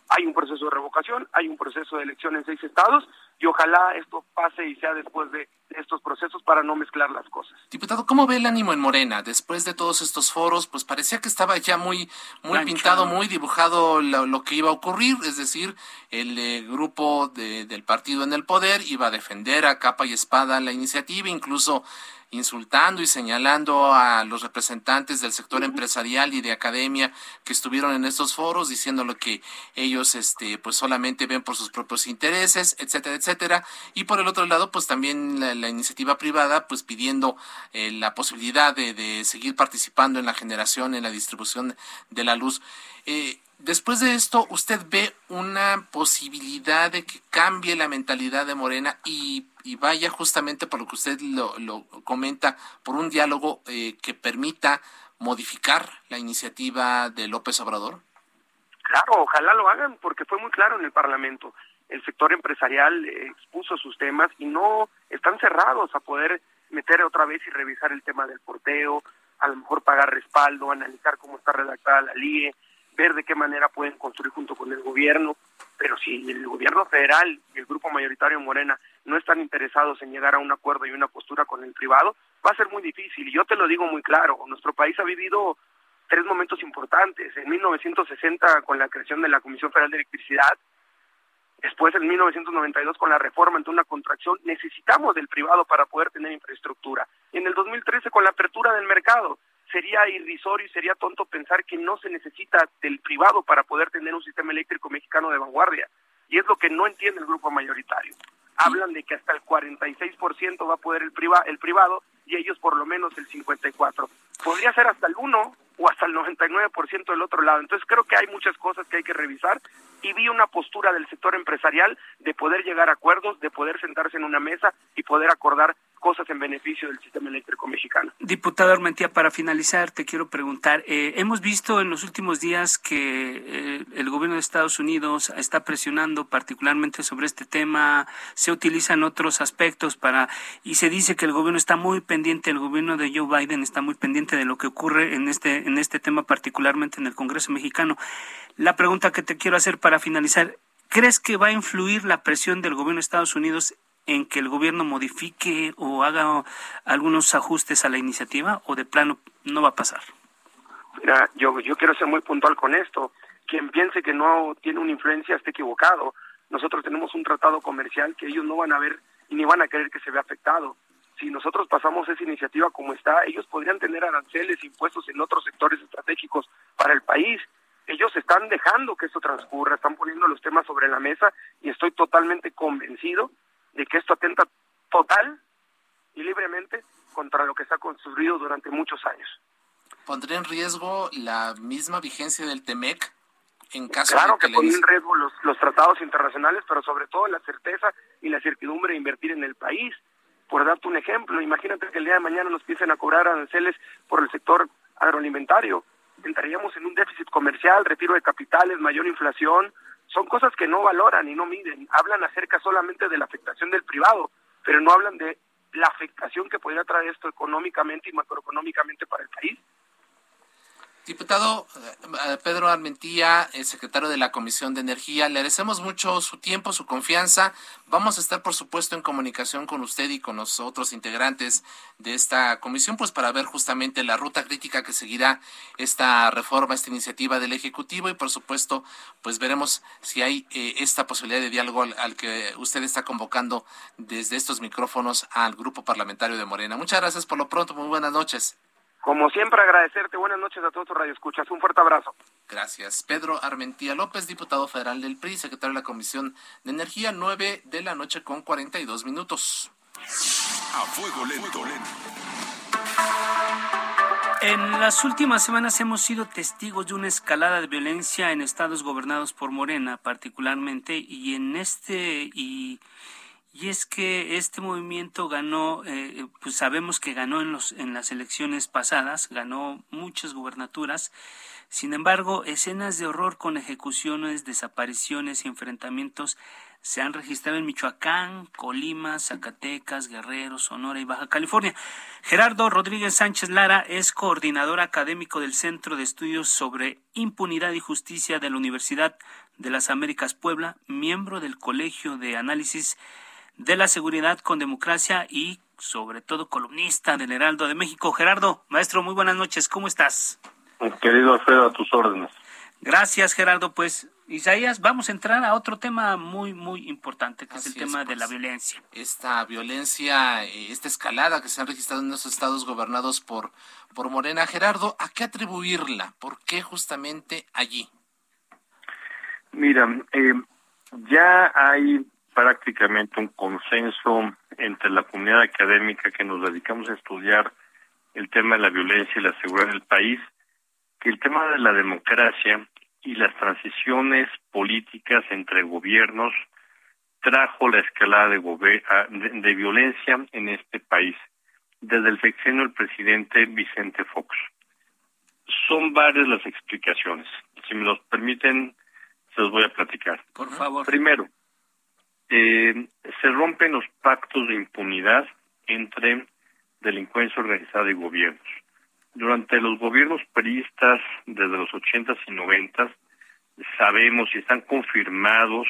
hay un proceso de revocación, hay un proceso de elección en seis estados y ojalá esto pase y sea después de estos procesos para no mezclar las cosas. Diputado, ¿cómo ve el ánimo en Morena? Después de todos estos foros, pues parecía que estaba ya muy, muy pintado, muy dibujado lo, que iba a ocurrir, es decir, el eh, grupo del partido en el poder iba a defender a capa y espada la iniciativa, incluso insultando y señalando a los representantes del sector empresarial y de academia que estuvieron en estos foros, diciéndolo que ellos este pues solamente ven por sus propios intereses, etcétera, etcétera. Y por el otro lado, pues también la, iniciativa privada, pues pidiendo eh, la posibilidad de, de, seguir participando en la generación, en la distribución de la luz. Eh, Después de esto, ¿usted ve una posibilidad de que cambie la mentalidad de Morena y, vaya justamente por lo que usted lo, comenta, por un diálogo eh, que permita modificar la iniciativa de López Obrador? Claro, ojalá lo hagan, porque fue muy claro en el Parlamento. El sector empresarial expuso sus temas y no están cerrados a poder meter otra vez y revisar el tema del porteo, a lo mejor pagar respaldo, analizar cómo está redactada la LIE, ver de qué manera pueden construir junto con el gobierno, pero si el gobierno federal y el grupo mayoritario Morena no están interesados en llegar a un acuerdo y una postura con el privado, va a ser muy difícil. Y yo te lo digo muy claro, nuestro país ha vivido tres momentos importantes. En 1960 con la creación de la Comisión Federal de Electricidad, después en 1992 con la reforma ante una contracción, necesitamos del privado para poder tener infraestructura. En el 2013 con la apertura del mercado, sería irrisorio y sería tonto pensar que no se necesita del privado para poder tener un sistema eléctrico mexicano de vanguardia. Y es lo que no entiende el grupo mayoritario. Hablan de que hasta el 46% va a poder el, priva el privado y ellos por lo menos el 54%. Podría ser hasta el 1 o hasta el 99% del otro lado. Entonces creo que hay muchas cosas que hay que revisar y vi una postura del sector empresarial de poder llegar a acuerdos, de poder sentarse en una mesa y poder acordar cosas en beneficio del sistema eléctrico mexicano. Diputado Armentía, para finalizar, te quiero preguntar, eh, hemos visto en los últimos días que eh, el gobierno de Estados Unidos está presionando particularmente sobre este tema, se utilizan otros aspectos para, y se dice que el gobierno está muy pendiente, el gobierno de Joe Biden está muy pendiente de lo que ocurre en este, en este tema, particularmente en el Congreso mexicano. La pregunta que te quiero hacer para finalizar, ¿crees que va a influir la presión del gobierno de Estados Unidos en que el gobierno modifique o haga algunos ajustes a la iniciativa o de plano no va a pasar? Mira, yo, yo quiero ser muy puntual con esto. Quien piense que no tiene una influencia está equivocado. Nosotros tenemos un tratado comercial que ellos no van a ver y ni van a querer que se vea afectado. Si nosotros pasamos esa iniciativa como está, ellos podrían tener aranceles, impuestos en otros sectores estratégicos para el país. Ellos están dejando que esto transcurra, están poniendo los temas sobre la mesa y estoy totalmente convencido de que esto atenta total y libremente contra lo que se ha construido durante muchos años. ¿Pondría en riesgo la misma vigencia del TEMEC en caso claro de que, que pondría en riesgo los, los tratados internacionales, pero sobre todo la certeza y la certidumbre de invertir en el país. Por darte un ejemplo, imagínate que el día de mañana nos empiecen a cobrar aranceles por el sector agroalimentario. Entraríamos en un déficit comercial, retiro de capitales, mayor inflación, son cosas que no valoran y no miden. Hablan acerca solamente de la afectación del privado, pero no hablan de la afectación que podría traer esto económicamente y macroeconómicamente para el país. Diputado eh, Pedro Armentía, el secretario de la Comisión de Energía, le agradecemos mucho su tiempo, su confianza. Vamos a estar, por supuesto, en comunicación con usted y con los otros integrantes de esta comisión, pues para ver justamente la ruta crítica que seguirá esta reforma, esta iniciativa del Ejecutivo y, por supuesto, pues veremos si hay eh, esta posibilidad de diálogo al que usted está convocando desde estos micrófonos al Grupo Parlamentario de Morena. Muchas gracias por lo pronto. Muy buenas noches. Como siempre, agradecerte. Buenas noches a todos tus radioescuchas. Un fuerte abrazo. Gracias. Pedro Armentía López, diputado federal del PRI, secretario de la Comisión de Energía, nueve de la noche con cuarenta y dos minutos. A fuego lento. En las últimas semanas hemos sido testigos de una escalada de violencia en estados gobernados por Morena, particularmente, y en este y y es que este movimiento ganó, eh, pues sabemos que ganó en, los, en las elecciones pasadas, ganó muchas gubernaturas. Sin embargo, escenas de horror con ejecuciones, desapariciones y enfrentamientos se han registrado en Michoacán, Colima, Zacatecas, Guerrero, Sonora y Baja California. Gerardo Rodríguez Sánchez Lara es coordinador académico del Centro de Estudios sobre Impunidad y Justicia de la Universidad de las Américas Puebla, miembro del Colegio de Análisis de la Seguridad con Democracia y sobre todo columnista del Heraldo de México. Gerardo, maestro, muy buenas noches, ¿cómo estás? Querido Alfredo, a tus órdenes. Gracias, Gerardo. Pues, Isaías, vamos a entrar a otro tema muy, muy importante, que es el tema de la pues. violencia. Esta violencia, eh, esta escalada que se han registrado en los estados gobernados por, por Morena. Gerardo, ¿a qué atribuirla? ¿Por qué justamente allí? Mira, eh, ya hay prácticamente un consenso entre la comunidad académica que nos dedicamos a estudiar el tema de la violencia y la seguridad del país, que el tema de la democracia y las transiciones políticas entre gobiernos trajo la escalada de, de, violencia en este país desde el sexenio del presidente Vicente Fox. Son varias las explicaciones. Si me los permiten, se los voy a platicar. Por favor. Primero, eh, se rompen los pactos de impunidad entre delincuencia organizada y gobiernos. Durante los gobiernos peristas, desde los ochentas y noventas, sabemos y están confirmados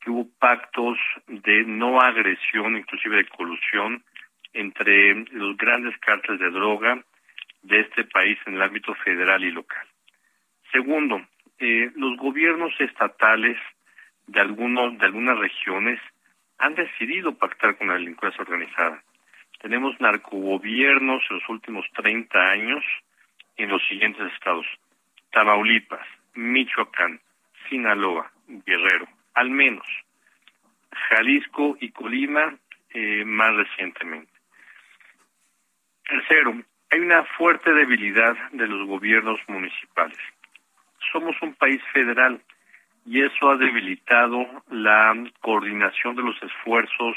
que hubo pactos de no agresión, inclusive de colusión, entre los grandes cárteles de droga de este país en el ámbito federal y local. Segundo, eh, los gobiernos estatales de algunos de algunas regiones han decidido pactar con la delincuencia organizada. Tenemos narcogobiernos en los últimos 30 años en los siguientes estados: Tamaulipas, Michoacán, Sinaloa, Guerrero, al menos. Jalisco y Colima eh, más recientemente. Tercero, hay una fuerte debilidad de los gobiernos municipales. Somos un país federal y eso ha debilitado la coordinación de los esfuerzos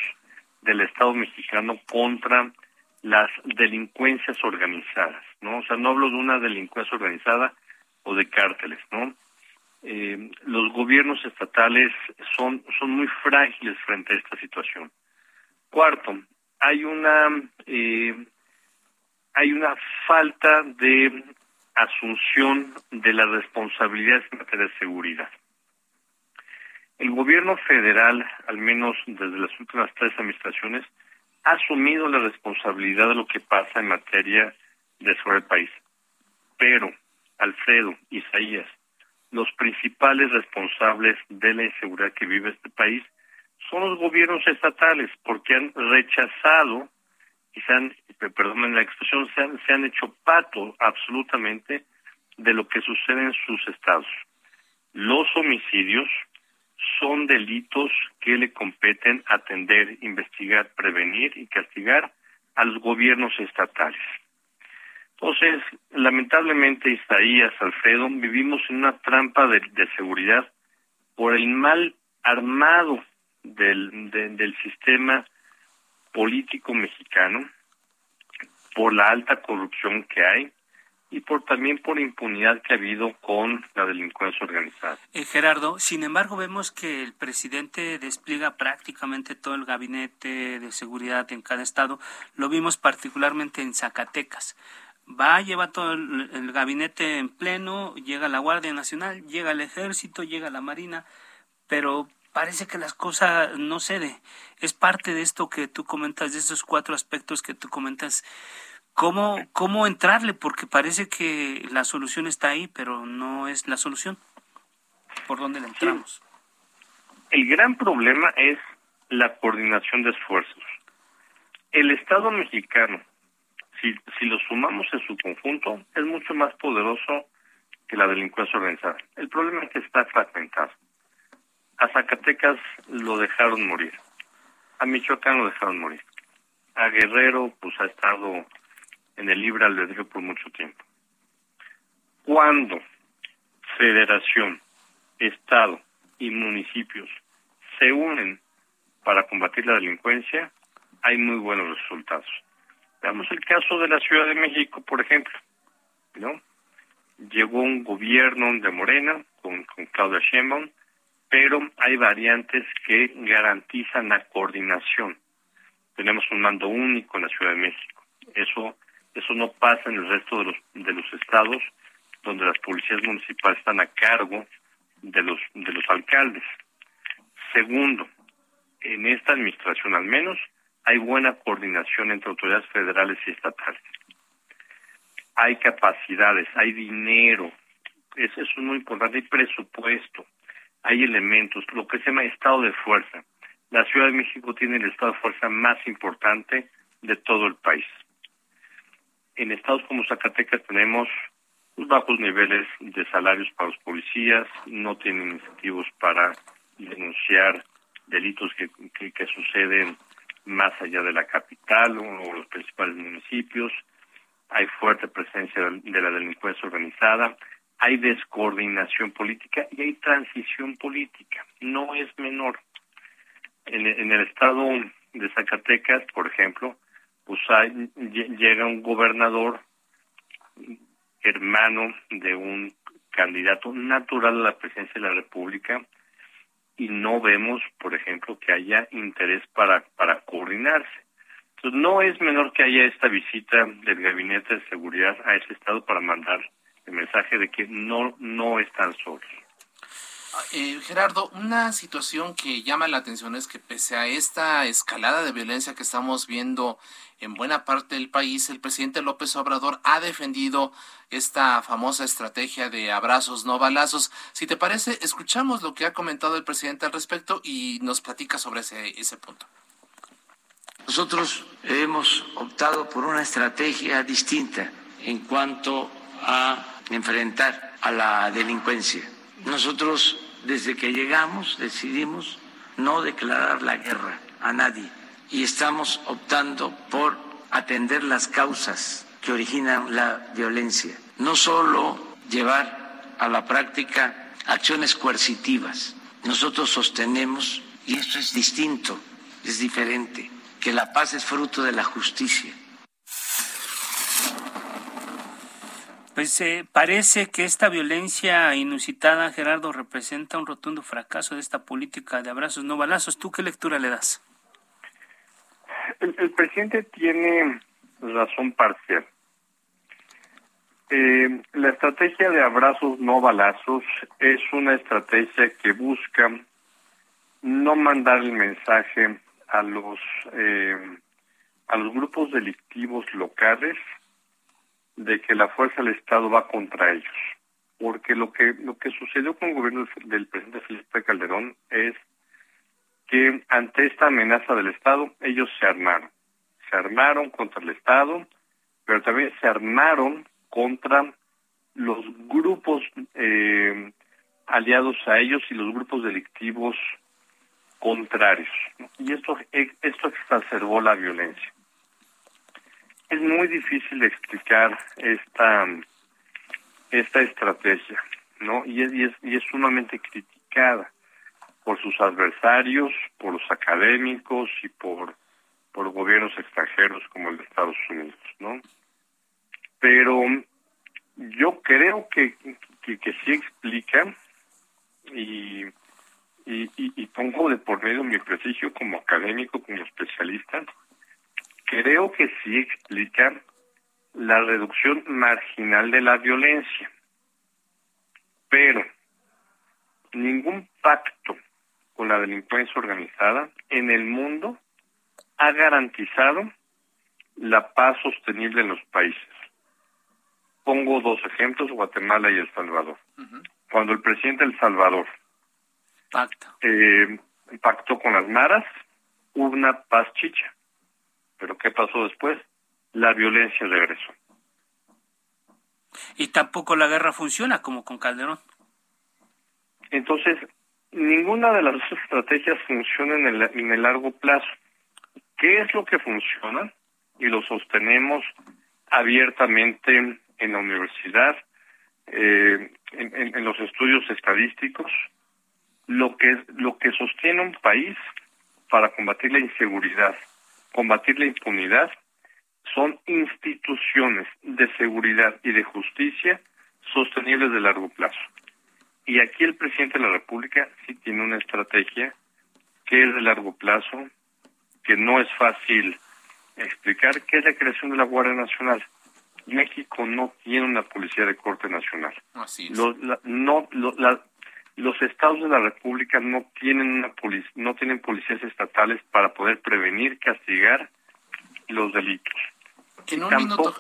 del Estado mexicano contra las delincuencias organizadas, ¿no? O sea, no hablo de una delincuencia organizada o de cárteles, ¿no? Eh, los gobiernos estatales son son muy frágiles frente a esta situación. Cuarto, hay una eh, hay una falta de asunción de las responsabilidades en materia de seguridad. El gobierno federal, al menos desde las últimas tres administraciones, ha asumido la responsabilidad de lo que pasa en materia de sobre el país. Pero, Alfredo, Isaías, los principales responsables de la inseguridad que vive este país son los gobiernos estatales, porque han rechazado y se han, la expresión, se han, se han hecho pato absolutamente de lo que sucede en sus estados. Los homicidios, son delitos que le competen atender, investigar, prevenir y castigar a los gobiernos estatales. Entonces, lamentablemente, Isaías, Alfredo, vivimos en una trampa de, seguridad por el mal armado del, del sistema político mexicano, por la alta corrupción que hay, y por también por impunidad que ha habido con la delincuencia organizada. Eh, Gerardo, sin embargo, vemos que el presidente despliega prácticamente todo el gabinete de seguridad en cada estado. Lo vimos particularmente en Zacatecas. Va, lleva todo el, el gabinete en pleno, llega la Guardia Nacional, llega el Ejército, llega la Marina, pero parece que las cosas no cede. Es parte de esto que tú comentas, de esos cuatro aspectos que tú comentas ¿Cómo, ¿Cómo entrarle? Porque parece que la solución está ahí, pero no es la solución. ¿Por dónde le entramos? El gran problema es la coordinación de esfuerzos. El Estado mexicano, si, si lo sumamos en su conjunto, es mucho más poderoso que la delincuencia organizada. El problema es que está fragmentado. A Zacatecas lo dejaron morir. A Michoacán lo dejaron morir. A Guerrero, pues ha estado en el libre albedrío por mucho tiempo. Cuando federación, Estado y municipios se unen para combatir la delincuencia, hay muy buenos resultados. Veamos el caso de la Ciudad de México, por ejemplo. ¿no? Llegó un gobierno de Morena con, con Claudia Sheinbaum pero hay variantes que garantizan la coordinación. Tenemos un mando único en la Ciudad de México. Eso eso no pasa en el resto de los de los estados donde las policías municipales están a cargo de los de los alcaldes. Segundo, en esta administración al menos hay buena coordinación entre autoridades federales y estatales. Hay capacidades, hay dinero, eso es muy importante, hay presupuesto, hay elementos, lo que se llama estado de fuerza. La Ciudad de México tiene el estado de fuerza más importante de todo el país. En estados como Zacatecas tenemos bajos niveles de salarios para los policías, no tienen incentivos para denunciar delitos que, que, suceden más allá de la capital o los principales municipios, hay fuerte presencia de la delincuencia organizada, hay descoordinación política y hay transición política. No es menor. En, el estado de Zacatecas, por ejemplo, pues hay, llega un gobernador hermano de un candidato natural a la presidencia de la República y no vemos, por ejemplo, que haya interés para, para coordinarse. Entonces, no es menor que haya esta visita del Gabinete de Seguridad a ese estado para mandar el mensaje de que no, no están solos. Eh, Gerardo, una situación que llama la atención es que pese a esta escalada de violencia que estamos viendo en buena parte del país, el presidente López Obrador ha defendido esta famosa estrategia de abrazos no balazos. Si te parece, escuchamos lo que ha comentado el presidente al respecto y nos platica sobre ese, ese punto. Nosotros hemos optado por una estrategia distinta en cuanto a enfrentar a la delincuencia. Nosotros desde que llegamos decidimos no declarar la guerra a nadie y estamos optando por atender las causas que originan la violencia, no solo llevar a la práctica acciones coercitivas. Nosotros sostenemos, y esto es distinto, es diferente, que la paz es fruto de la justicia Pues eh, parece que esta violencia inusitada, Gerardo, representa un rotundo fracaso de esta política de abrazos no balazos. ¿Tú qué lectura le das? El, presidente tiene razón parcial. Eh, la estrategia de abrazos no balazos es una estrategia que busca no mandar el mensaje a los eh, a los grupos delictivos locales de que la fuerza del Estado va contra ellos, porque lo que lo que sucedió con el gobierno del presidente Felipe Calderón es que ante esta amenaza del Estado ellos se armaron, se armaron contra el Estado, pero también se armaron contra los grupos eh, aliados a ellos y los grupos delictivos contrarios. Y esto, esto exacerbó la violencia es muy difícil explicar esta esta estrategia, ¿no? Y es, y es, y es sumamente criticada por sus adversarios, por los académicos y por, por gobiernos extranjeros como el de Estados Unidos, ¿no? Pero yo creo que, que, que sí explica y, y, y pongo de por medio mi prestigio como académico, como especialista, creo que sí explica la reducción marginal de la violencia. Pero ningún pacto con la delincuencia organizada en el mundo ha garantizado la paz sostenible en los países. Pongo dos ejemplos, Guatemala y El Salvador. Cuando el presidente de El Salvador eh, pactó con las maras, hubo una paz chicha. Pero ¿qué pasó después? La violencia regresó. Y tampoco la guerra funciona como con Calderón. Entonces, ninguna de las dos estrategias funciona en el, en el largo plazo. ¿Qué es lo que funciona? Y lo sostenemos abiertamente en la universidad, eh, en, en, los estudios estadísticos, lo que, lo que sostiene un país para combatir la inseguridad combatir la impunidad son instituciones de seguridad y de justicia sostenibles de largo plazo. Y aquí el presidente de la República sí tiene una estrategia que es de largo plazo, que no es fácil explicar, que es la creación de la Guardia Nacional. México no tiene una policía de corte nacional. Así es. Los, no, los estados de la República no tienen una no tienen policías estatales para poder prevenir, castigar los delitos. En un minuto.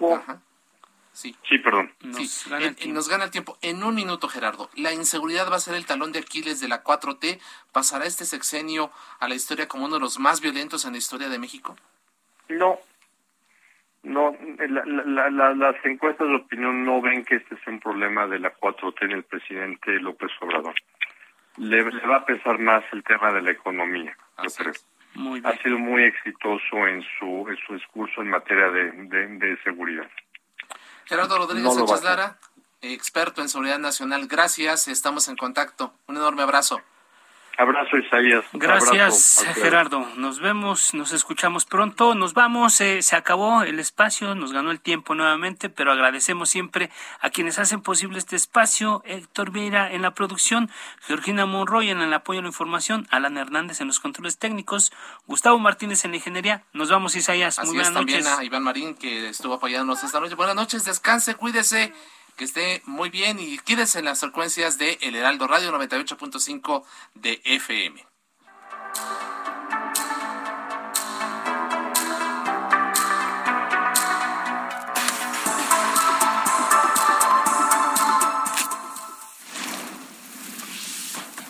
Sí. sí, perdón. Nos, Gana nos gana el tiempo. En un minuto, Gerardo. ¿La inseguridad va a ser el talón de Aquiles de la 4T? ¿Pasará este sexenio a la historia como uno de los más violentos en la historia de México? No. No, las encuestas de opinión no ven que este sea un problema de la 4T en el presidente López Obrador. Le, va a pesar más el tema de la economía, yo creo. Ha sido muy exitoso en su, en su discurso en materia de, de seguridad. Gerardo Rodríguez Sánchez Lara, experto en seguridad nacional. Gracias, estamos en contacto. Un enorme abrazo. Abrazo, Isaías. Gracias, Gerardo. Nos vemos, nos escuchamos pronto. Nos vamos, eh, se acabó el espacio, nos ganó el tiempo nuevamente, pero agradecemos siempre a quienes hacen posible este espacio. Héctor Vieira en la producción, Georgina Monroy en el apoyo a la información, Alan Hernández en los controles técnicos, Gustavo Martínez en la ingeniería. Nos vamos, Isaías. Muy buenas noches. también a Iván Marín, que estuvo apoyándonos esta noche. Buenas noches, descanse, cuídese que esté muy bien y quédese en las frecuencias de El Heraldo Radio 98.5 de FM.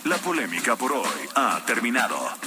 La polémica por hoy ha terminado.